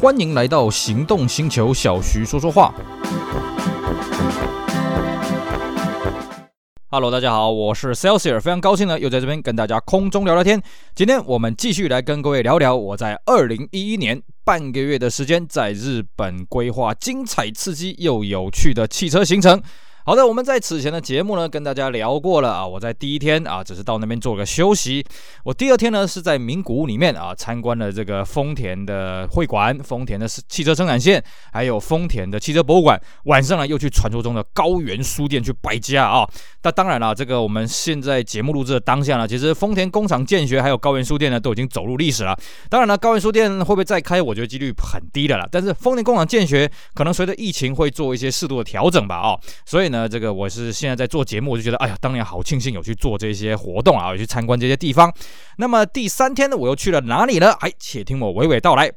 欢迎来到行动星球，小徐说说话。Hello，大家好，我是 Celsius，非常高兴呢，又在这边跟大家空中聊聊天。今天我们继续来跟各位聊聊我在二零一一年半个月的时间在日本规划精彩刺激又有趣的汽车行程。好的，我们在此前的节目呢，跟大家聊过了啊。我在第一天啊，只是到那边做个休息。我第二天呢，是在名古屋里面啊，参观了这个丰田的会馆、丰田的汽车生产线，还有丰田的汽车博物馆。晚上呢，又去传说中的高原书店去败家啊。那当然了，这个我们现在节目录制的当下呢，其实丰田工厂建学还有高原书店呢，都已经走入历史了。当然了，高原书店会不会再开，我觉得几率很低的了。但是丰田工厂建学可能随着疫情会做一些适度的调整吧啊。所以呢。那这个我是现在在做节目，我就觉得，哎呀，当年好庆幸有去做这些活动啊，有去参观这些地方。那么第三天呢，我又去了哪里呢？哎，且听我娓娓道来。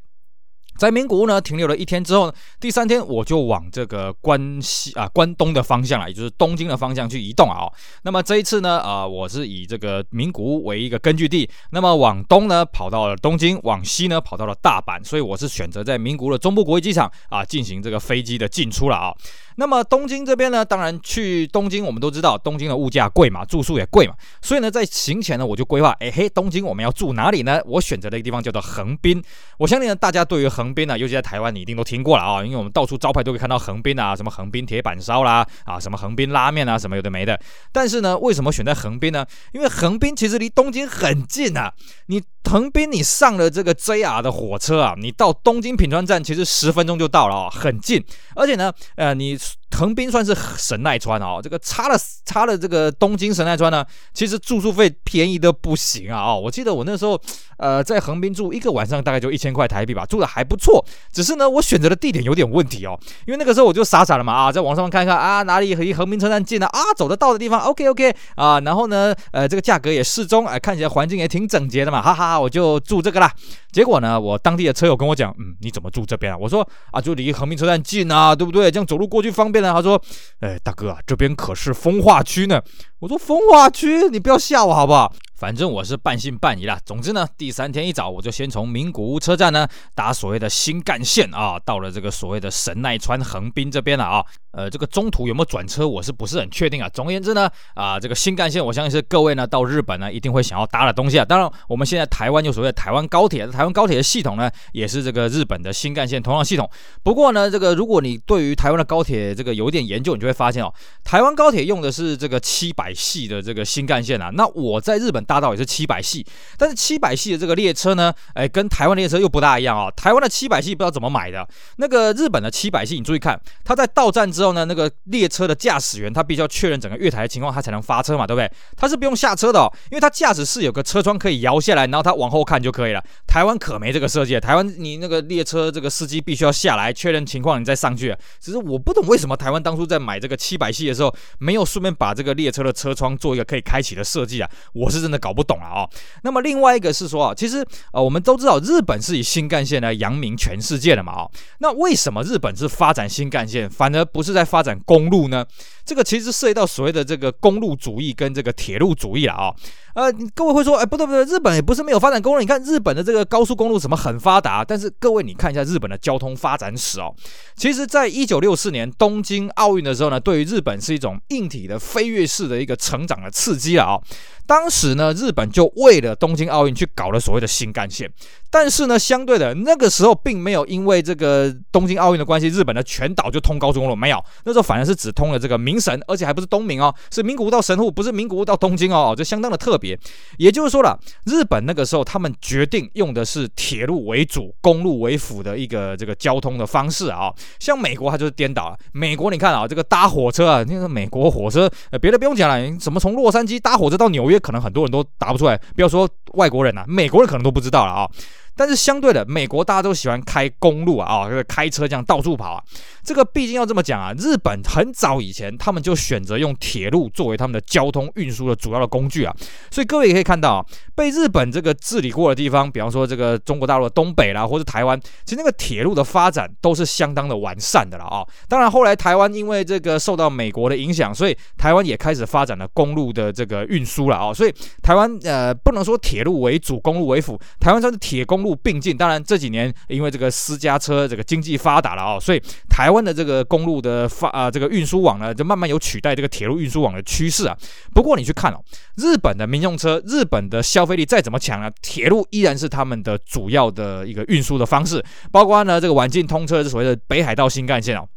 在名古屋呢停留了一天之后呢，第三天我就往这个关西啊关东的方向啊，也就是东京的方向去移动啊。那么这一次呢，啊，我是以这个名古屋为一个根据地，那么往东呢跑到了东京，往西呢跑到了大阪，所以我是选择在名古屋的中部国际机场啊进行这个飞机的进出了啊。那么东京这边呢，当然去东京，我们都知道东京的物价贵嘛，住宿也贵嘛，所以呢，在行前呢，我就规划，哎嘿，东京我们要住哪里呢？我选择的一个地方叫做横滨。我相信呢，大家对于横滨呢，尤其在台湾，你一定都听过了啊，因为我们到处招牌都可以看到横滨啊，什么横滨铁板烧啦，啊，什么横滨拉面啊，什么有的没的。但是呢，为什么选在横滨呢？因为横滨其实离东京很近啊，你。横滨，你上了这个 JR 的火车啊，你到东京品川站其实十分钟就到了哦，很近。而且呢，呃，你横滨算是神奈川哦，这个差了差了这个东京神奈川呢，其实住宿费便宜的不行啊哦。我记得我那时候呃在横滨住一个晚上大概就一千块台币吧，住的还不错。只是呢，我选择的地点有点问题哦，因为那个时候我就傻傻的嘛啊，在网上看看啊哪里离横滨车站近呢啊，走得到的地方 OK OK 啊，然后呢呃这个价格也适中，哎看起来环境也挺整洁的嘛，哈哈。我就住这个啦。结果呢，我当地的车友跟我讲，嗯，你怎么住这边啊？我说啊，就离横滨车站近啊，对不对？这样走路过去方便呢。他说，哎，大哥啊，这边可是风化区呢。我说风化区，你不要吓我好不好？反正我是半信半疑啦。总之呢，第三天一早，我就先从名古屋车站呢搭所谓的新干线啊，到了这个所谓的神奈川横滨这边了啊。呃，这个中途有没有转车，我是不是很确定啊？总而言之呢，啊，这个新干线，我相信是各位呢到日本呢一定会想要搭的东西啊。当然，我们现在台湾有所谓的台湾高铁，台湾高铁的系统呢也是这个日本的新干线同样系统。不过呢，这个如果你对于台湾的高铁这个有点研究，你就会发现哦，台湾高铁用的是这个七百系的这个新干线啊。那我在日本大到也是七百系，但是七百系的这个列车呢，哎，跟台湾列车又不大一样啊、哦。台湾的七百系不知道怎么买的，那个日本的七百系，你注意看，它在到站之后呢，那个列车的驾驶员他必须要确认整个月台的情况，他才能发车嘛，对不对？他是不用下车的哦，因为他驾驶室有个车窗可以摇下来，然后他往后看就可以了。台湾可没这个设计，台湾你那个列车这个司机必须要下来确认情况，你再上去。只是我不懂为什么台湾当初在买这个七百系的时候，没有顺便把这个列车的车窗做一个可以开启的设计啊，我是真的搞不懂了啊、那么另外一个是说啊，其实呃我们都知道日本是以新干线来扬名全世界的嘛啊，那为什么日本是发展新干线，反而不是在发展公路呢？这个其实涉及到所谓的这个公路主义跟这个铁路主义了啊。呃，各位会说，哎，不对不对，日本也不是没有发展公路。你看日本的这个高速公路什么很发达，但是各位你看一下日本的交通发展史哦。其实，在一九六四年东京奥运的时候呢，对于日本是一种硬体的飞跃式的一个成长的刺激了啊。当时呢，日本就为了东京奥运去搞了所谓的新干线。但是呢，相对的那个时候并没有因为这个东京奥运的关系，日本的全岛就通高速公路没有。那时候反而是只通了这个名神，而且还不是东名哦，是名古屋到神户，不是名古屋到东京哦，这相当的特别。也就是说了，日本那个时候他们决定用的是铁路为主、公路为辅的一个这个交通的方式啊。像美国，它就是颠倒了。美国你看啊，这个搭火车啊，那个美国火车，别的不用讲了，什么从洛杉矶搭火车到纽约，可能很多人都答不出来，不要说外国人呐，美国人可能都不知道了啊。但是相对的，美国大家都喜欢开公路啊，啊，就是开车这样到处跑啊。这个毕竟要这么讲啊，日本很早以前他们就选择用铁路作为他们的交通运输的主要的工具啊。所以各位也可以看到啊，被日本这个治理过的地方，比方说这个中国大陆的东北啦，或是台湾，其实那个铁路的发展都是相当的完善的了啊。当然后来台湾因为这个受到美国的影响，所以台湾也开始发展了公路的这个运输了啊。所以台湾呃不能说铁路为主，公路为辅，台湾算是铁公。路并进。当然这几年因为这个私家车这个经济发达了哦，所以台湾的这个公路的发啊这个运输网呢，就慢慢有取代这个铁路运输网的趋势啊。不过你去看哦，日本的民用车，日本的消费力再怎么强啊，铁路依然是他们的主要的一个运输的方式。包括呢这个晚近通车是所谓的北海道新干线哦。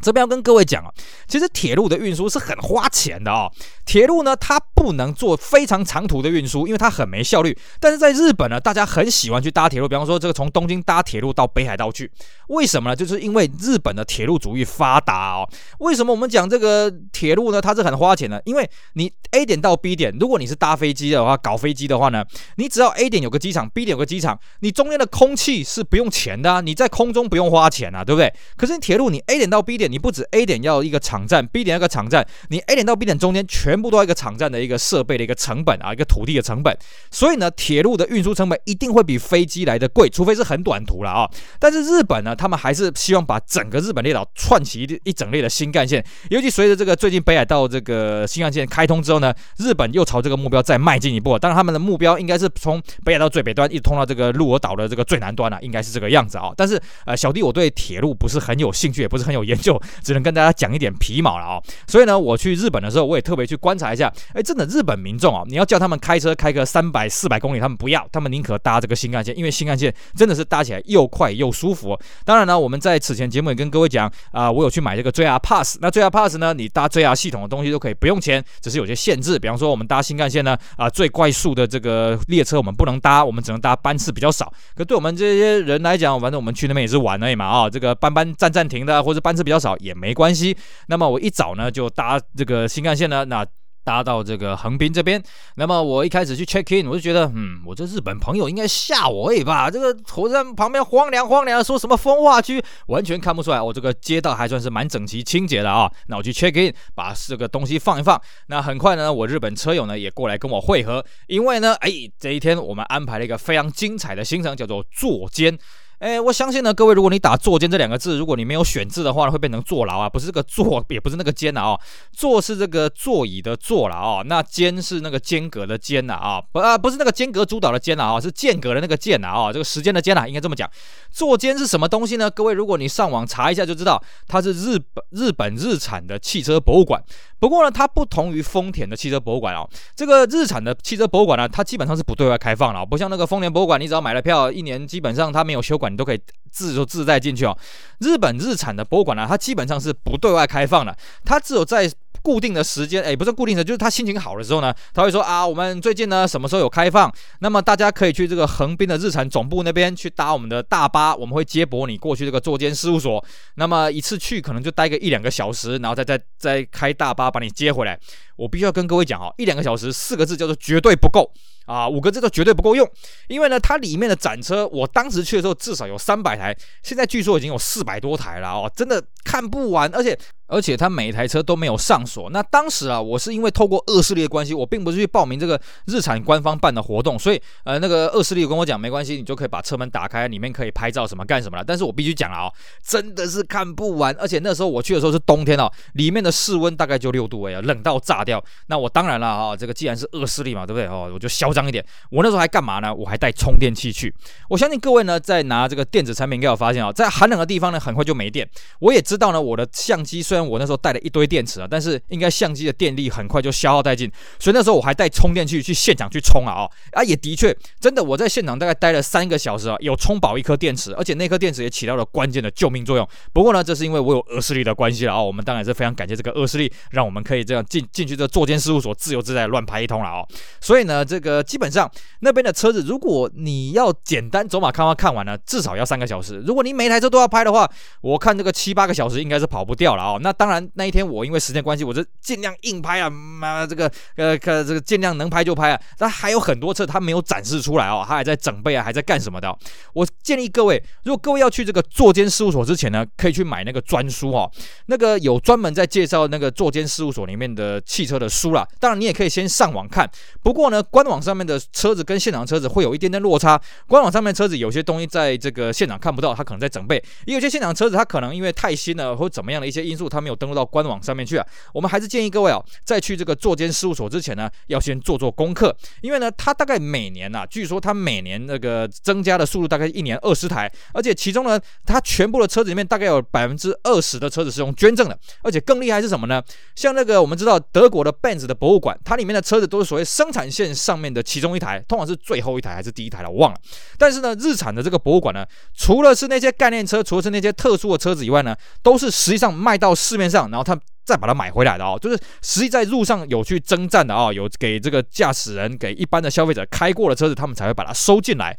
这边要跟各位讲啊，其实铁路的运输是很花钱的啊。铁路呢，它不能做非常长途的运输，因为它很没效率。但是在日本呢，大家很喜欢去搭铁路，比方说这个从东京搭铁路到北海道去，为什么呢？就是因为日本的铁路主义发达哦。为什么我们讲这个铁路呢？它是很花钱的，因为你 A 点到 B 点，如果你是搭飞机的话，搞飞机的话呢，你只要 A 点有个机场，B 点有个机场，你中间的空气是不用钱的啊，你在空中不用花钱啊，对不对？可是你铁路，你 A 点到 B 点。你不止 A 点要一个场站，B 点要个场站，你 A 点到 B 点中间全部都要一个场站的一个设备的一个成本啊，一个土地的成本。所以呢，铁路的运输成本一定会比飞机来的贵，除非是很短途了啊。但是日本呢，他们还是希望把整个日本列岛串起一一整列的新干线。尤其随着这个最近北海道这个新干线开通之后呢，日本又朝这个目标再迈进一步。当然，他们的目标应该是从北海道最北端一直通到这个鹿儿岛的这个最南端了啊，应该是这个样子啊。但是呃，小弟我对铁路不是很有兴趣，也不是很有研究。只能跟大家讲一点皮毛了啊，所以呢，我去日本的时候，我也特别去观察一下。哎，真的，日本民众啊，你要叫他们开车开个三百、四百公里，他们不要，他们宁可搭这个新干线，因为新干线真的是搭起来又快又舒服。当然呢，我们在此前节目也跟各位讲啊，我有去买这个 JR Pass。那 JR Pass 呢，你搭 JR 系统的东西都可以不用钱，只是有些限制。比方说，我们搭新干线呢，啊，最快速的这个列车我们不能搭，我们只能搭班次比较少。可对我们这些人来讲，反正我们去那边也是玩而已嘛啊，这个班班站暂停的，或者班次比较少也没关系。那么我一早呢就搭这个新干线呢，那搭到这个横滨这边。那么我一开始去 check in，我就觉得，嗯，我这日本朋友应该吓我而已吧？这个火车站旁边荒凉荒凉，说什么风化区，完全看不出来。我这个街道还算是蛮整齐清洁的啊。那我去 check in，把这个东西放一放。那很快呢，我日本车友呢也过来跟我会合，因为呢，哎，这一天我们安排了一个非常精彩的行程，叫做坐监。哎，我相信呢，各位，如果你打“坐监”这两个字，如果你没有选字的话，会变成坐牢啊，不是这个坐，也不是那个监啊，哦，坐是这个座椅的座了啊，那间是那个间隔的间呐啊，不啊，不是那个间隔主导的间啊，是间隔的那个间呐啊，这个时间的间呐，应该这么讲。坐监是什么东西呢？各位，如果你上网查一下就知道，它是日本日本日产的汽车博物馆。不过呢，它不同于丰田的汽车博物馆哦，这个日产的汽车博物馆呢，它基本上是不对外开放了，不像那个丰田博物馆，你只要买了票，一年基本上它没有修馆。你都可以自由自在进去哦。日本日产的博物馆呢，它基本上是不对外开放的，它只有在固定的时间，哎，不是固定的，就是他心情好的时候呢，他会说啊，我们最近呢什么时候有开放？那么大家可以去这个横滨的日产总部那边去搭我们的大巴，我们会接驳你过去这个坐监事务所。那么一次去可能就待个一两个小时，然后再再再开大巴把你接回来。我必须要跟各位讲哦，一两个小时四个字叫做绝对不够。啊，五个字都绝对不够用，因为呢，它里面的展车，我当时去的时候至少有三百台，现在据说已经有四百多台了哦，真的看不完，而且。而且它每一台车都没有上锁。那当时啊，我是因为透过恶势力的关系，我并不是去报名这个日产官方办的活动，所以呃，那个恶势力跟我讲没关系，你就可以把车门打开，里面可以拍照什么干什么了。但是我必须讲了哦，真的是看不完。而且那时候我去的时候是冬天哦，里面的室温大概就六度哎呀，冷到炸掉。那我当然了啊，这个既然是恶势力嘛，对不对哦？我就消张一点。我那时候还干嘛呢？我还带充电器去。我相信各位呢，在拿这个电子产品应该有发现哦，在寒冷的地方呢，很快就没电。我也知道呢，我的相机虽然我那时候带了一堆电池啊，但是应该相机的电力很快就消耗殆尽，所以那时候我还带充电器去现场去充啊哦，啊也的确真的我在现场大概待了三个小时啊，有充饱一颗电池，而且那颗电池也起到了关键的救命作用。不过呢，这是因为我有恶势力的关系了啊，我们当然是非常感谢这个恶势力，让我们可以这样进进去这坐监事务所自由自在乱拍一通了哦。所以呢，这个基本上那边的车子，如果你要简单走马看花看完了，至少要三个小时。如果你每台车都要拍的话，我看这个七八个小时应该是跑不掉了哦。那当然那一天。我因为时间关系，我就尽量硬拍啊，妈这个呃，这个尽量能拍就拍啊。但还有很多车他没有展示出来哦，他还在整备啊，还在干什么的。我建议各位，如果各位要去这个坐监事务所之前呢，可以去买那个专书哦，那个有专门在介绍那个坐监事务所里面的汽车的书啦。当然你也可以先上网看，不过呢，官网上上面的车子跟现场车子会有一点点落差。官网上面车子有些东西在这个现场看不到，它可能在整备；也有些现场车子它可能因为太新了或怎么样的一些因素，它没有登录到官网上面去啊。我们还是建议各位啊，在去这个作监事务所之前呢，要先做做功课，因为呢，它大概每年呐、啊，据说它每年那个增加的速度大概一年二十台，而且其中呢，它全部的车子里面大概有百分之二十的车子是用捐赠的，而且更厉害是什么呢？像那个我们知道德国的 Benz 的博物馆，它里面的车子都是所谓生产线上面的其中一台，通常是最后一台还是第一台了，我忘了。但是呢，日产的这个博物馆呢，除了是那些概念车，除了是那些特殊的车子以外呢，都是实际上卖到市面上，然后他再把它买回来的哦，就是实际在路上有去征战的啊，有给这个驾驶人、给一般的消费者开过的车子，他们才会把它收进来。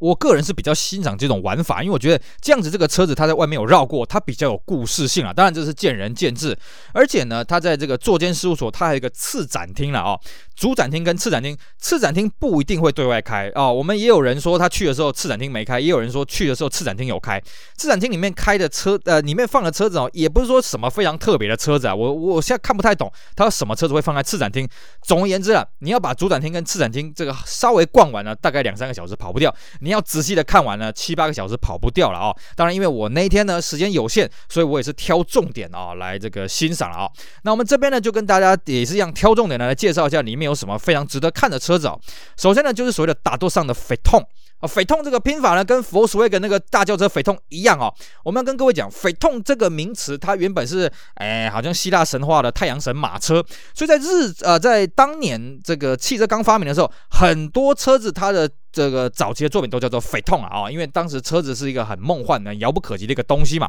我个人是比较欣赏这种玩法，因为我觉得这样子这个车子它在外面有绕过，它比较有故事性啊。当然这是见仁见智，而且呢，它在这个坐监事务所，它还有一个次展厅了啊。主展厅跟次展厅，次展厅不一定会对外开啊、哦。我们也有人说他去的时候次展厅没开，也有人说去的时候次展厅有开。次展厅里面开的车，呃，里面放的车子哦，也不是说什么非常特别的车子啊。我我现在看不太懂，他什么车子会放在次展厅。总而言之啊，你要把主展厅跟次展厅这个稍微逛完了，大概两三个小时跑不掉。你要仔细的看完了，七八个小时跑不掉了啊、哦。当然，因为我那一天呢时间有限，所以我也是挑重点啊、哦、来这个欣赏了啊、哦。那我们这边呢就跟大家也是一样挑重点来介绍一下里面有什么非常值得看的车子啊、哦。首先呢，就是所谓的打斗上的匪痛啊，斐痛这个拼法呢，跟 Volkswagen 那个大轿车匪痛一样哦。我们要跟各位讲，匪痛这个名词，它原本是哎，好像希腊神话的太阳神马车，所以在日呃，在当年这个汽车刚发明的时候，很多车子它的。这个早期的作品都叫做匪痛啊，因为当时车子是一个很梦幻的、遥不可及的一个东西嘛。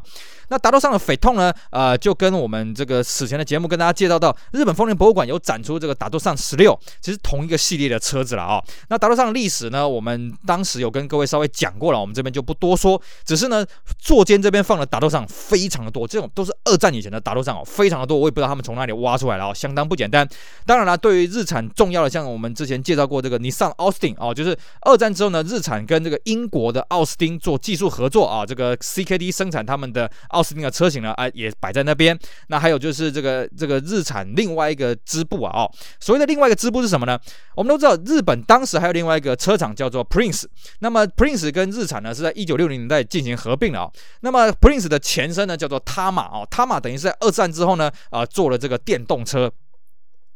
那达多上的匪痛呢，呃，就跟我们这个此前的节目跟大家介绍到，日本丰田博物馆有展出这个达多上十六，其实同一个系列的车子了啊。那达多上的历史呢，我们当时有跟各位稍微讲过了，我们这边就不多说。只是呢，作监这边放的达多上非常的多，这种都是二战以前的达多上哦，非常的多，我也不知道他们从哪里挖出来了，相当不简单。当然了，对于日产重要的，像我们之前介绍过这个尼桑奥斯汀哦，就是。二战之后呢，日产跟这个英国的奥斯汀做技术合作啊，这个 CKD 生产他们的奥斯汀的车型呢，啊也摆在那边。那还有就是这个这个日产另外一个支部啊，哦，所谓的另外一个支部是什么呢？我们都知道，日本当时还有另外一个车厂叫做 Prince。那么 Prince 跟日产呢是在一九六零年代进行合并了啊。那么 Prince 的前身呢叫做 Tama 哦，Tama 等于是在二战之后呢啊做了这个电动车。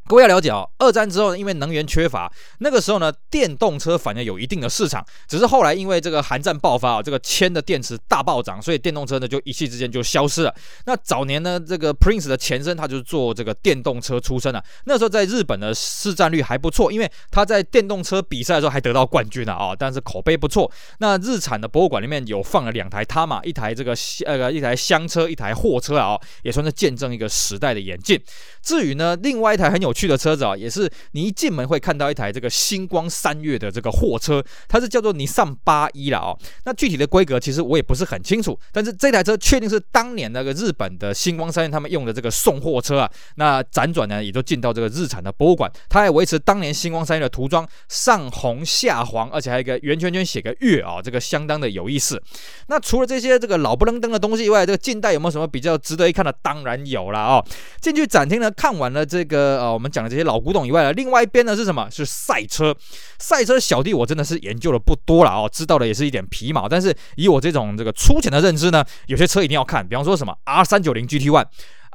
各位要了解哦，二战之后呢，因为能源缺乏，那个时候呢，电动车反而有一定的市场。只是后来因为这个韩战爆发啊，这个铅的电池大暴涨，所以电动车呢就一气之间就消失了。那早年呢，这个 Prince 的前身他就是做这个电动车出身的，那时候在日本的市占率还不错，因为他在电动车比赛的时候还得到冠军了啊，但是口碑不错。那日产的博物馆里面有放了两台 Tama，一台这个呃一台厢车，一台货车啊，也算是见证一个时代的演进。至于呢，另外一台很有去的车子啊，也是你一进门会看到一台这个星光三月的这个货车，它是叫做尼桑八一了哦。那具体的规格其实我也不是很清楚，但是这台车确定是当年那个日本的星光三月他们用的这个送货车啊。那辗转呢也都进到这个日产的博物馆，它还维持当年星光三月的涂装，上红下黄，而且还有一个圆圈圈写个月啊，这个相当的有意思。那除了这些这个老不愣登的东西以外，这个近代有没有什么比较值得一看的？当然有了哦。进去展厅呢，看完了这个呃们讲的这些。老古董以外的另外一边呢是什么？是赛车。赛车小弟我真的是研究的不多了啊，知道的也是一点皮毛。但是以我这种这个粗浅的认知呢，有些车一定要看，比方说什么 R 三九零 GT One。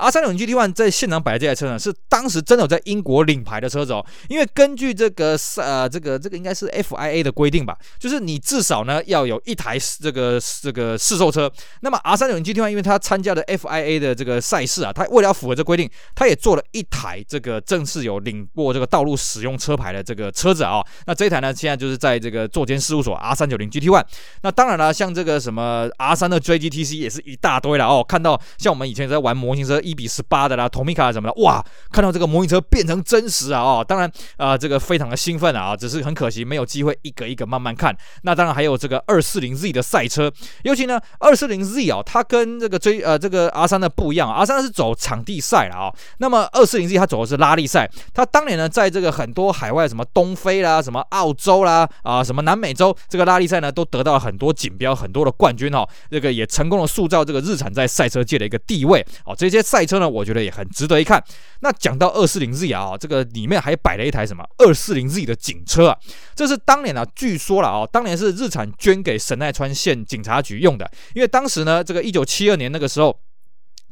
R 三九零 GT One 在现场摆的这台车呢，是当时真的有在英国领牌的车子哦。因为根据这个呃这个这个应该是 FIA 的规定吧，就是你至少呢要有一台这个这个试售车。那么 R 三九零 GT One 因为它参加的 FIA 的这个赛事啊，它为了要符合这规定，它也做了一台这个正式有领过这个道路使用车牌的这个车子啊。那这一台呢，现在就是在这个作监事务所 R 三九零 GT One。那当然了，像这个什么 R 三的 JGTC 也是一大堆了哦。看到像我们以前在玩模型车。一比十八的啦，Tomica 什么的，哇，看到这个模型车变成真实啊，哦，当然啊，这个非常的兴奋啊，只是很可惜没有机会一个一个慢慢看。那当然还有这个二四零 Z 的赛车，尤其呢，二四零 Z 啊，它跟这个追呃这个 R 三的不一样，R 三是走场地赛了啊，那么二四零 Z 它走的是拉力赛，它当年呢在这个很多海外什么东非啦、什么澳洲啦啊、什么南美洲这个拉力赛呢，都得到了很多锦标、很多的冠军哈，这个也成功的塑造这个日产在赛车界的一个地位哦，这些。赛车呢，我觉得也很值得一看。那讲到二四零 Z 啊，这个里面还摆了一台什么二四零 Z 的警车啊，这是当年啊，据说了啊，当年是日产捐给神奈川县警察局用的，因为当时呢，这个一九七二年那个时候。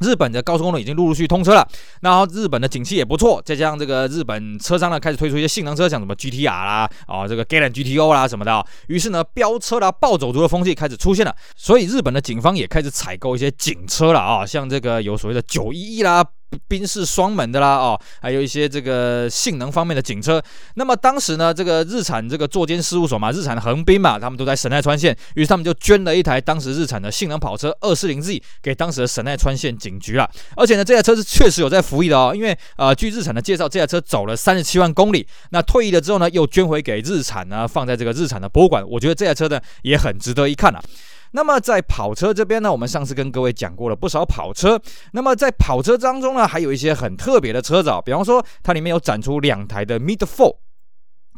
日本的高速公路已经陆陆续续通车了，然后日本的景气也不错，再加上这个日本车商呢开始推出一些性能车，像什么 GTR 啦，啊这个 g a l a n GTO 啦什么的，于是呢飙车啦、暴走族的风气开始出现了，所以日本的警方也开始采购一些警车了啊，像这个有所谓的九一一啦。宾士双门的啦，哦，还有一些这个性能方面的警车。那么当时呢，这个日产这个座间事务所嘛，日产的横滨嘛，他们都在神奈川县，于是他们就捐了一台当时日产的性能跑车二四零 Z 给当时的神奈川县警局了。而且呢，这台车是确实有在服役的哦，因为呃，据日产的介绍，这台车走了三十七万公里。那退役了之后呢，又捐回给日产呢，放在这个日产的博物馆。我觉得这台车呢，也很值得一看啊。那么在跑车这边呢，我们上次跟各位讲过了不少跑车。那么在跑车当中呢，还有一些很特别的车子啊，比方说它里面有展出两台的 Midfour。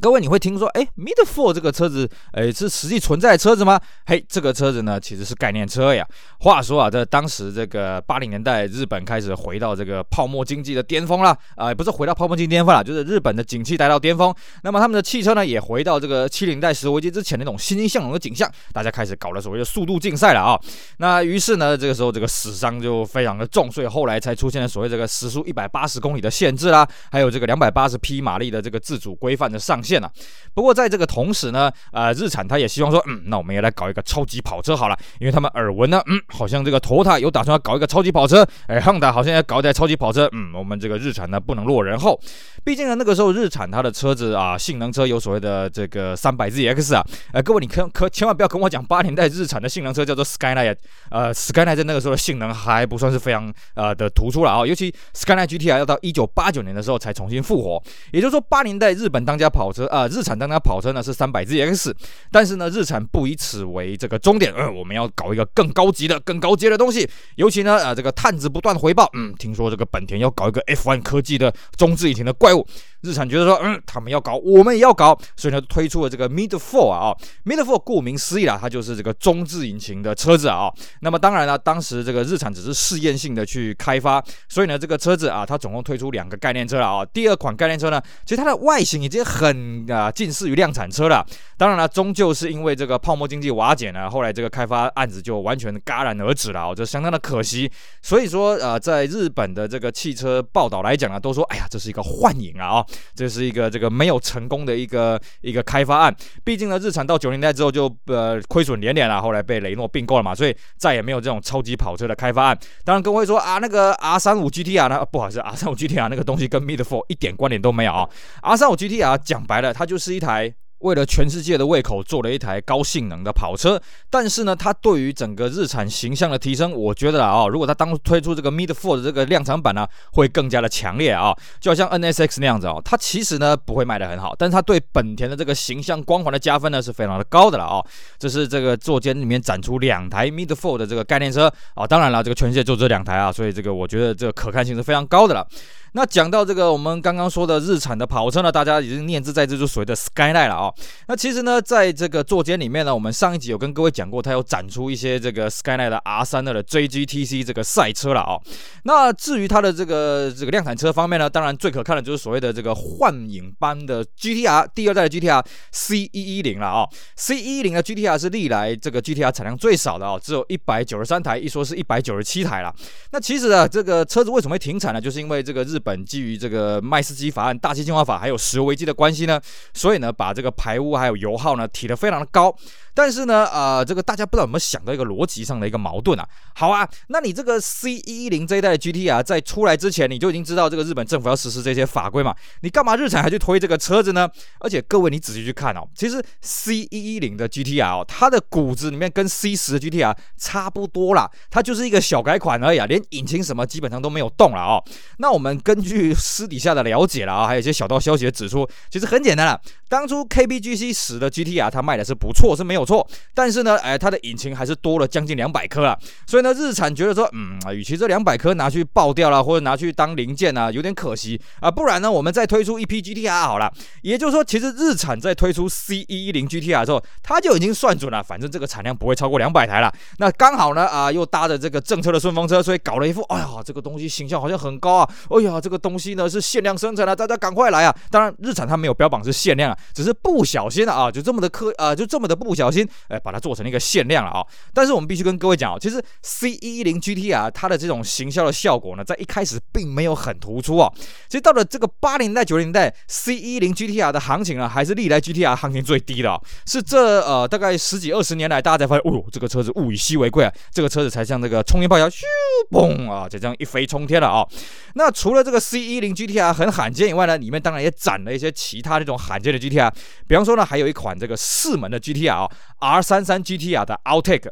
各位，你会听说，哎，Midfour 这个车子，哎，是实际存在的车子吗？嘿，这个车子呢，其实是概念车呀。话说啊，在当时这个八零年代，日本开始回到这个泡沫经济的巅峰了啊，不是回到泡沫经济巅峰了，就是日本的景气达到巅峰。那么他们的汽车呢，也回到这个七零代石油危机之前那种欣欣向荣的景象，大家开始搞了所谓的速度竞赛了啊。那于是呢，这个时候这个死伤就非常的重，所以后来才出现了所谓这个时速一百八十公里的限制啦，还有这个两百八十匹马力的这个自主规范的上限啊。不过在这个同时呢，呃，日产他也希望说，嗯，那我们也来搞一个超级跑车好了，因为他们耳闻呢，嗯，好像这个丰田有打算要搞一个超级跑车，哎汉坦好像要搞一台超级跑车，嗯，我们这个日产呢不能落人后，毕竟呢那个时候日产它的车子啊，性能车有所谓的这个 300ZX 啊，呃，各位你可可千万不要跟我讲八年代日产的性能车叫做 Skyline，呃，Skyline 在那个时候的性能还不算是非常呃的突出了啊，尤其 Skyline GTR 要到一九八九年的时候才重新复活，也就是说八年代日本当家跑车啊，呃，日产当家。跑车呢是三百 ZX，但是呢，日产不以此为这个终点，嗯，我们要搞一个更高级的、更高阶的东西。尤其呢，啊、呃，这个探子不断回报，嗯，听说这个本田要搞一个 F1 科技的中置引擎的怪物。日产觉得说，嗯，他们要搞，我们也要搞，所以呢，推出了这个 Midfour 啊，Midfour 顾名思义啦，它就是这个中置引擎的车子啊。那么当然了，当时这个日产只是试验性的去开发，所以呢，这个车子啊，它总共推出两个概念车了啊。第二款概念车呢，其实它的外形已经很啊近似于量产车了。当然了，终究是因为这个泡沫经济瓦解呢，后来这个开发案子就完全戛然而止了啊，这相当的可惜。所以说，呃，在日本的这个汽车报道来讲啊，都说，哎呀，这是一个幻影啊啊。这是一个这个没有成功的一个一个开发案，毕竟呢，日产到九零代之后就呃亏损连连了，后来被雷诺并购了嘛，所以再也没有这种超级跑车的开发案。当然，各位说啊，那个 R 三五 GTR 呢？不好意思，R 三五 GTR 那个东西跟 Midfour 一点关联都没有啊。R 三五 GTR 讲白了，它就是一台。为了全世界的胃口，做了一台高性能的跑车，但是呢，它对于整个日产形象的提升，我觉得啊，如果它当初推出这个 Midfour 的这个量产版呢，会更加的强烈啊，就好像 NSX 那样子哦，它其实呢不会卖得很好，但是它对本田的这个形象光环的加分呢是非常的高的了啊。这是这个座间里面展出两台 Midfour 的这个概念车啊，当然了，这个全世界就这两台啊，所以这个我觉得这个可看性是非常高的了。那讲到这个，我们刚刚说的日产的跑车呢，大家已经念兹在兹，就所谓的 Skyline 了啊、哦。那其实呢，在这个座间里面呢，我们上一集有跟各位讲过，它有展出一些这个 Skyline 的 R32 的 JGTC 这个赛车了啊、哦。那至于它的这个这个量产车方面呢，当然最可看的就是所谓的这个幻影般的 GTR 第二代的 GTR C110 了啊、哦。C110 的 GTR 是历来这个 GTR 产量最少的啊、哦，只有一百九十三台，一说是一百九十七台了。那其实啊，这个车子为什么会停产呢？就是因为这个日本基于这个麦斯基法案、大气净化法，还有石油危机的关系呢，所以呢，把这个排污还有油耗呢提得非常的高。但是呢，呃，这个大家不知道有没有想到一个逻辑上的一个矛盾啊？好啊，那你这个 C110 这一代的 GTR 在出来之前，你就已经知道这个日本政府要实施这些法规嘛？你干嘛日产还去推这个车子呢？而且各位你仔细去看哦，其实 C110 的 GTR，它的骨子里面跟 C10 的 GTR 差不多啦，它就是一个小改款而已啊，连引擎什么基本上都没有动了哦。那我们根据私底下的了解了啊，还有一些小道消息的指出，其实很简单了，当初 KBGC 10的 GTR 它卖的是不错，是没有。有错，但是呢，哎，它的引擎还是多了将近两百颗啊，所以呢，日产觉得说，嗯，与其这两百颗拿去爆掉了，或者拿去当零件啊，有点可惜啊，不然呢，我们再推出一批 GTR 好了。也就是说，其实日产在推出 C 一一零 GTR 之后，它就已经算准了，反正这个产量不会超过两百台了。那刚好呢，啊，又搭着这个政策的顺风车，所以搞了一副，哎呀，这个东西形象好像很高啊，哎呀，这个东西呢是限量生产的，大家赶快来啊！当然，日产它没有标榜是限量啊，只是不小心啊，就这么的科啊，就这么的不小心，哎，把它做成一个限量了啊。但是我们必须跟各位讲啊，其实 C 一零 GTR 它的这种行销的效果呢，在一开始并没有很突出啊。其实到了这个八零代九零代，C 一零 GTR 的行情啊，还是历来 GTR 行情最低的哦。是这呃大概十几二十年来，大家才发现，哦哟，这个车子物以稀为贵啊，这个车子才像那个冲天炮一样，咻嘣啊，就这样一飞冲天了啊。那除了这个 C 一零 GTR 很罕见以外呢，里面当然也展了一些其他那种罕见的 GTR，比方说呢，还有一款这个四门的 GTR 啊，R 三三 GTR 的 Outtake。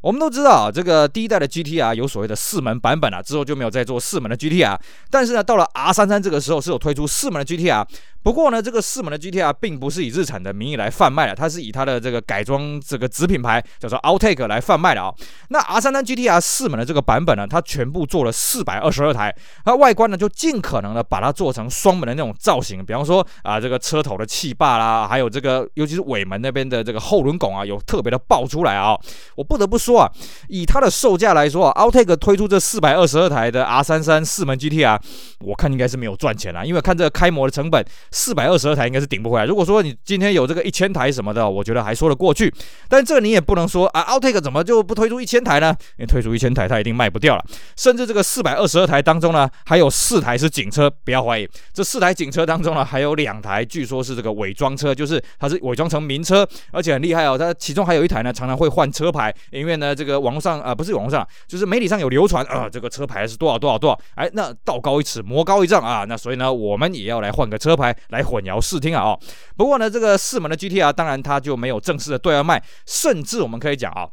我们都知道啊，这个第一代的 GTR 有所谓的四门版本啊，之后就没有再做四门的 GTR。但是呢，到了 R33 这个时候是有推出四门的 GTR。不过呢，这个四门的 GTR 并不是以日产的名义来贩卖的，它是以它的这个改装这个子品牌叫做 Outtake 来贩卖的啊、那 R33 GTR 四门的这个版本呢，它全部做了四百二十二台，它外观呢就尽可能的把它做成双门的那种造型，比方说啊，这个车头的气坝啦，还有这个尤其是尾门那边的这个后轮拱啊，有特别的爆出来啊、我不得不说说啊，以它的售价来说啊，Outtake 推出这四百二十二台的 R33 四门 GTR，我看应该是没有赚钱啦，因为看这个开模的成本。四百二十二台应该是顶不回来。如果说你今天有这个一千台什么的，我觉得还说得过去。但这你也不能说啊，Outtake 怎么就不推出一千台呢？你推出一千台，它一定卖不掉了。甚至这个四百二十二台当中呢，还有四台是警车，不要怀疑。这四台警车当中呢，还有两台据说是这个伪装车，就是它是伪装成名车，而且很厉害哦。它其中还有一台呢，常常会换车牌，因为那，这个网络上啊、不是网络上，就是媒体上有流传啊、这个车牌是多少多少多少。哎，那道高一尺，魔高一丈啊。那所以呢，我们也要来换个车牌来混。淆视听啊！哦，不过呢，这个四门的 GTR 当然它就没有正式的对外卖，甚至我们可以讲啊。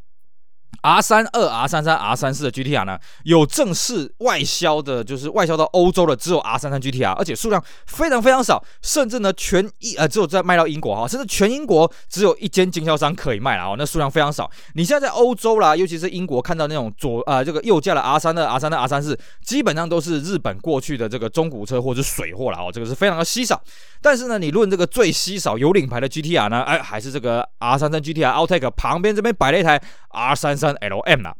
R 三二、R 三三、R 三四的 GTR 呢，有正式外销的，就是外销到欧洲的只有 R 三三 GTR，而且数量非常非常少，甚至呢全英呃只有在卖到英国哈，甚至全英国只有一间经销商可以卖了哦，那数量非常少。你现在在欧洲啦，尤其是英国看到那种左呃这个右驾的 R 三二、R 三二、R 三四，基本上都是日本过去的这个中古车或者是水货了哦，这个是非常的稀少。但是呢，你论这个最稀少有领牌的 GTR 呢，哎，还是这个 R 三三 GTR Outtake 旁边这边摆了一台 R 三三 LM 呢。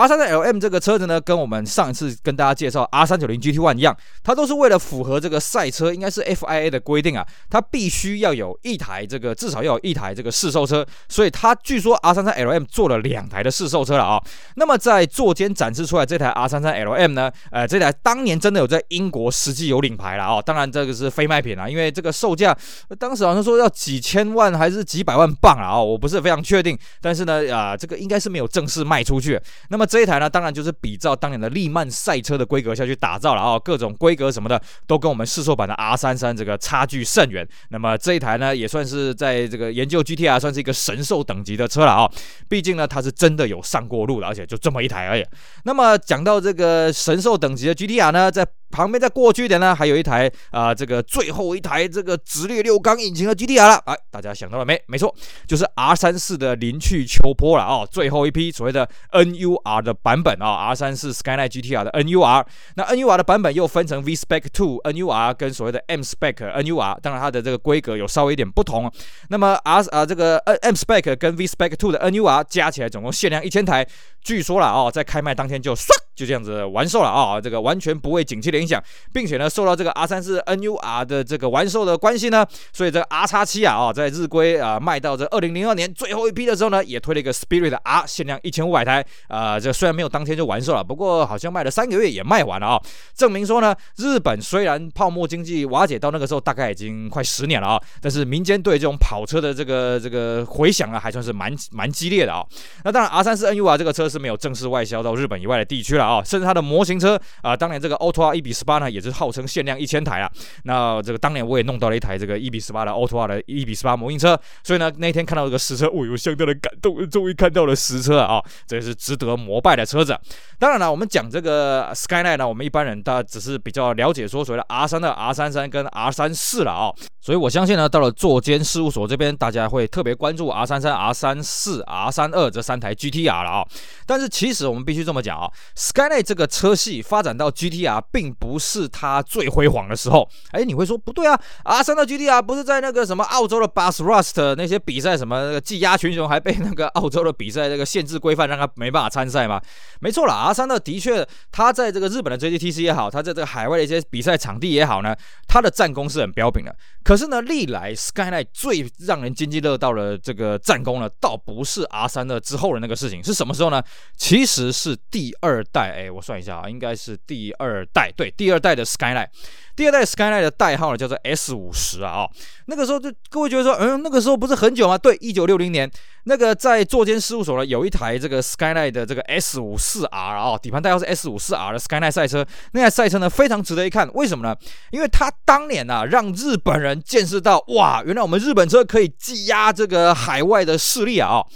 R 三三 LM 这个车子呢，跟我们上一次跟大家介绍 R 三九零 GT One 一样，它都是为了符合这个赛车，应该是 FIA 的规定啊，它必须要有一台这个至少要有一台这个试售车，所以它据说 R 三三 LM 做了两台的试售车了啊。那么在座间展示出来这台 R 三三 LM 呢，呃，这台当年真的有在英国实际有领牌了啊。当然这个是非卖品啊，因为这个售价当时好像说要几千万还是几百万镑啊，我不是非常确定，但是呢，啊，这个应该是没有正式卖出去。那么这一台呢，当然就是比照当年的利曼赛车的规格下去打造了啊，各种规格什么的都跟我们试售版的 R33 这个差距甚远。那么这一台呢，也算是在这个研究 GTR 算是一个神兽等级的车了啊，毕竟呢，它是真的有上过路的，而且就这么一台而已。那么讲到这个神兽等级的 GTR 呢，在旁边再过去一点呢，还有一台啊、这个最后一台这个直列六缸引擎的 GTR 了。哎，大家想到了没？没错，就是 R34 的林去秋波了哦。最后一批所谓的 NUR 的版本啊，R34 Skyline GTR 的 NUR。那 NUR 的版本又分成 V Spec Two NUR 跟所谓的 M Spec NUR。当然它的这个规格有稍微一点不同。那么 R 啊这个 M Spec 跟 V Spec Two 的 NUR 加起来总共限量一千台。据说了哦，在开卖当天就唰就这样子完售了啊，这个完全不为景气的影响，并且呢，受到这个 R 三四 NUR 的这个完售的关系呢，所以这 R 叉七啊啊，在日规啊卖到这二零零二年最后一批的时候呢，也推了一个 Spirit R 限量一千五百台啊，这虽然没有当天就完售了，不过好像卖了三个月也卖完了啊，证明说呢，日本虽然泡沫经济瓦解到那个时候大概已经快十年了啊，但是民间对这种跑车的这个这个回响啊，还算是蛮蛮激烈的啊。那当然 R 三四 NUR 这个车是没有正式外销到日本以外的地区啊，甚至它的模型车啊，当年这个 Auto R 一比十八呢，也是号称限量一千台啊。那这个当年我也弄到了一台这个一比十八的 Auto R 的一比十八模型车，所以呢，那天看到这个实车，我有相当的感动，终于看到了实车啊，这是值得膜拜的车子。当然了，我们讲这个 Skyline 呢，我们一般人大只是比较了解说所谓的 R 三的 R 三三跟 R 三四了啊，所以我相信呢，到了座间事务所这边，大家会特别关注 R 三三、R 三四、R 三二这三台 GTR 了啊。但是其实我们必须这么讲啊，Skyline 这个车系发展到 GTR 并不是它最辉煌的时候。哎，你会说不对啊阿三的 GTR 不是在那个什么澳洲的 Bathurst 那些比赛什么那个技压群雄，还被那个澳洲的比赛那个限制规范让他没办法参赛吗？没错了，R 三的的确，他在这个日本的 JGTC 也好，他在这个海外的一些比赛场地也好呢，他的战功是很彪炳的。可是呢，历来 Skyline 最让人津津乐道的这个战功呢，倒不是 R 三的之后的那个事情，是什么时候呢？其实是第二代，哎，我算一下啊，应该是第二代，对，第二代的 Skyline。第二代 Skyline 的代号呢叫做 S 五十啊，哦，那个时候就各位觉得说，嗯，那个时候不是很久吗？对，一九六零年，那个在座间事务所呢有一台这个 Skyline 的这个 S 五四 R 啊，底盘代号是 S 五四 R 的 Skyline 赛车，那台赛车呢非常值得一看，为什么呢？因为它当年啊让日本人见识到，哇，原来我们日本车可以挤压这个海外的势力啊，哦。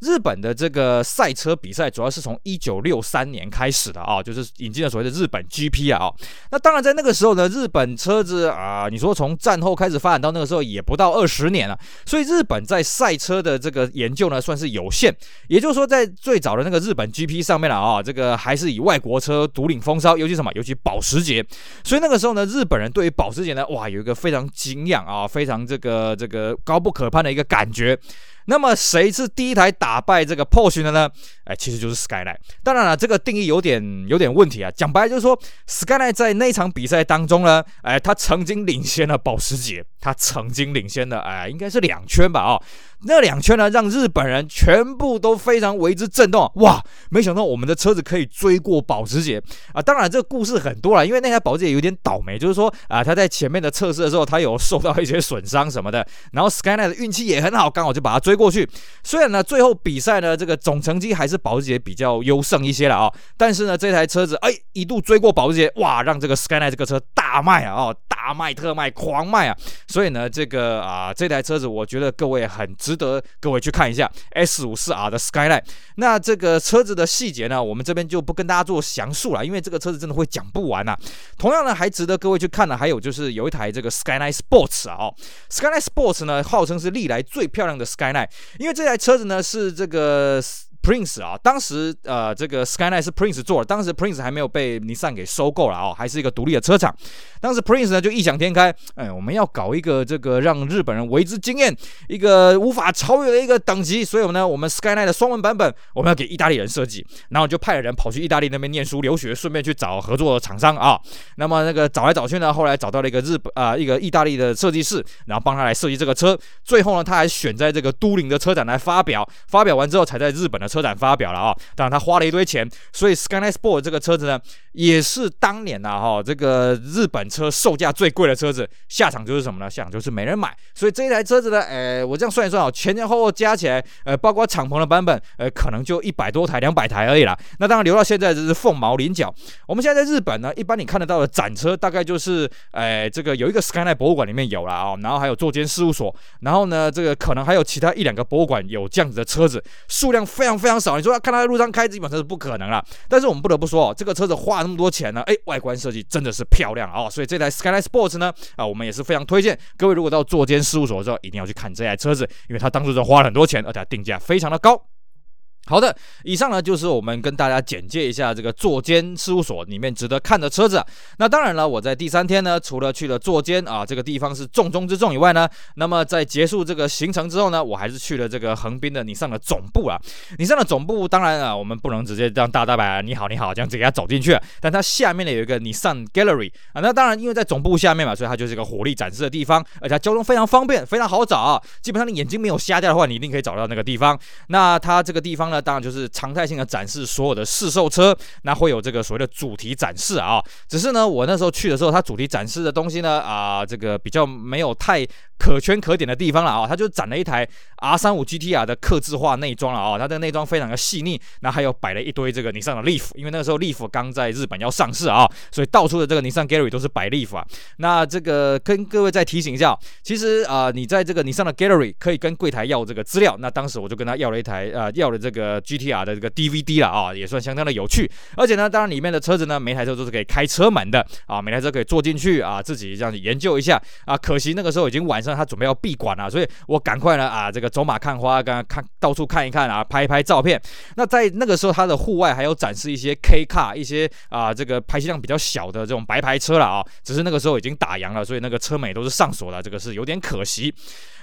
日本的这个赛车比赛主要是从一九六三年开始的啊，就是引进了所谓的日本 GP 啊。那当然在那个时候呢，日本车子啊，你说从战后开始发展到那个时候也不到二十年了，所以日本在赛车的这个研究呢算是有限。也就是说，在最早的那个日本 GP 上面了啊，这个还是以外国车独领风骚，尤其什么，尤其保时捷。所以那个时候呢，日本人对于保时捷呢，哇，有一个非常敬仰啊，非常这个这个高不可攀的一个感觉。那么谁是第一台打败这个 Porsche 的呢？哎，其实就是 Skyline。当然了，这个定义有点有点问题啊。讲白了就是说，Skyline 在那场比赛当中呢，哎，他曾经领先了保时捷，他曾经领先的，哎，应该是两圈吧？哦。那两圈呢，让日本人全部都非常为之震动。哇，没想到我们的车子可以追过保时捷啊！当然，这个故事很多了，因为那台保时捷有点倒霉，就是说啊，他在前面的测试的时候，他有受到一些损伤什么的。然后 Skyline 的运气也很好，刚好就把他追过去。虽然呢，最后比赛呢，这个总成绩还是保时捷比较优胜一些了啊。但是呢，这台车子哎，一度追过保时捷，哇，让这个 Skyline 这个车大卖啊！哦，大卖特卖，狂卖啊！所以呢，这个啊，这台车子我觉得各位很值得各位去看一下 S54R 的 Skyline。那这个车子的细节呢，我们这边就不跟大家做详述了，因为这个车子真的会讲不完呐、啊。同样呢，还值得各位去看的，还有就是有一台这个 Skyline Sports 啊，，Skyline Sports 呢，号称是历来最漂亮的 Skyline，因为这台车子呢是这个。Prince 啊，当时呃，这个 Skyline 是 Prince 做的，当时 Prince 还没有被尼桑给收购了啊、哦，还是一个独立的车厂。当时 Prince 呢就异想天开，哎，我们要搞一个这个让日本人为之惊艳，一个无法超越的一个等级。所以呢，我们 Skyline 的双门版本我们要给意大利人设计，然后就派了人跑去意大利那边念书留学，顺便去找合作的厂商啊。那么那个找来找去呢，后来找到了一个日本啊、一个意大利的设计师，然后帮他来设计这个车。最后呢，他还选在这个都灵的车展来发表，发表完之后才在日本的车展发表了啊，当然他花了一堆钱，所以 Skyline Sport 这个车子呢，也是当年呐、啊、哈这个日本车售价最贵的车子，下场就是什么呢？下场就是没人买。所以这一台车子呢，呃，我这样算一算啊，前前后后加起来，呃，包括敞篷的版本，呃，可能就一百多台、两百台而已啦。那当然留到现在就是凤毛麟角。我们现在在日本呢，一般你看得到的展车，大概就是，呃，这个有一个 Skyline 博物馆里面有了啊，然后还有座间事务所，然后呢，这个可能还有其他一两个博物馆有这样子的车子，数量非常非常少。你说要看他在路上开，基本上是不可能了。但是我们不得不说哦，这个车子花了那么多钱呢，哎，外观设计真的是漂亮啊、哦。所以这台 Skyline Sports 呢，啊，我们也是非常推荐各位，如果到坐间事务所的时候，一定要去看这台车子，因为它当初是花了很多钱，而且定价非常的高。好的，以上呢就是我们跟大家简介一下这个座间事务所里面值得看的车子。那当然了，我在第三天呢，除了去了座间啊这个地方是重中之重以外呢，那么在结束这个行程之后呢，我还是去了这个横滨的尼桑的总部啊。尼桑的总部当然啊，我们不能直接让大大白你好你好这样子给他走进去，但它下面呢有一个尼桑 Gallery 啊。那当然因为在总部下面嘛，所以它就是一个火力展示的地方，而且它交通非常方便，非常好找啊。基本上你眼睛没有瞎掉的话，你一定可以找到那个地方。那它这个地方那，当然就是常态性的展示所有的试售车，那会有这个所谓的主题展示啊。只是呢，我那时候去的时候，它主题展示的东西呢，啊，这个比较没有太可圈可点的地方了啊，它就展了一台 R35 GTR 的客制化内装了啊，它的内装非常的细腻，那还有摆了一堆这个尼桑的 Leaf，因为那个时候 Leaf 刚在日本要上市啊，所以到处的这个尼桑 Gallery 都是摆 Leaf 啊。那这个跟各位再提醒一下，其实啊、你在这个尼桑的 Gallery 可以跟柜台要这个资料，那当时我就跟他要了一台呃，要了这个 GTR 的这个 DVD 了啊，也算相当的有趣。而且呢，当然里面的车子呢，每台车都是可以开车门的啊，每台车可以坐进去啊，自己这样子研究一下啊。可惜那个时候已经晚上，他准备要闭馆了，所以我赶快呢啊，这个走马看花，刚刚看到处看一看啊，拍一拍照片。那在那个时候，他的户外还有展示一些 K car，一些啊这个排气量比较小的这种白牌车了啊。只是那个时候已经打烊了，所以那个车门都是上锁的，这个是有点可惜。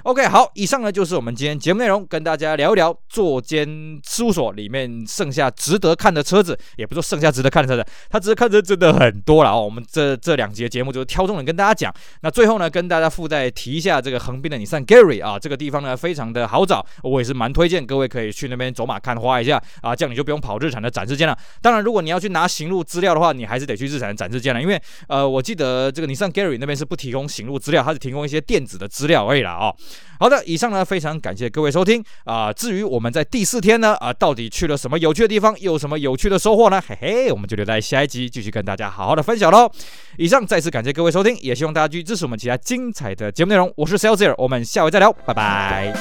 OK，好，以上呢就是我们今天节目内容，跟大家聊一聊坐间事务所里面剩下值得看的车子，也不说剩下值得看的车子，它值得看的真的很多了哦。我们这这两节节目就是挑中了跟大家讲。那最后呢，跟大家附带提一下这个横滨的你上 Gary 啊，这个地方呢非常的好找，我也是蛮推荐各位可以去那边走马看花一下啊，这样你就不用跑日产的展示间了。当然，如果你要去拿行路资料的话，你还是得去日产的展示间了，因为呃，我记得这个尼桑 Gallery 那边是不提供行路资料，它是提供一些电子的资料而已啦哦。好的，以上呢非常感谢各位收听啊、至于我们在第四天呢啊、到底去了什么有趣的地方，又有什么有趣的收获呢？嘿嘿，我们就留在下一集继续跟大家好好的分享喽。以上再次感谢各位收听，也希望大家继续支持我们其他精彩的节目内容。我是 sales，我们下回再聊，拜拜。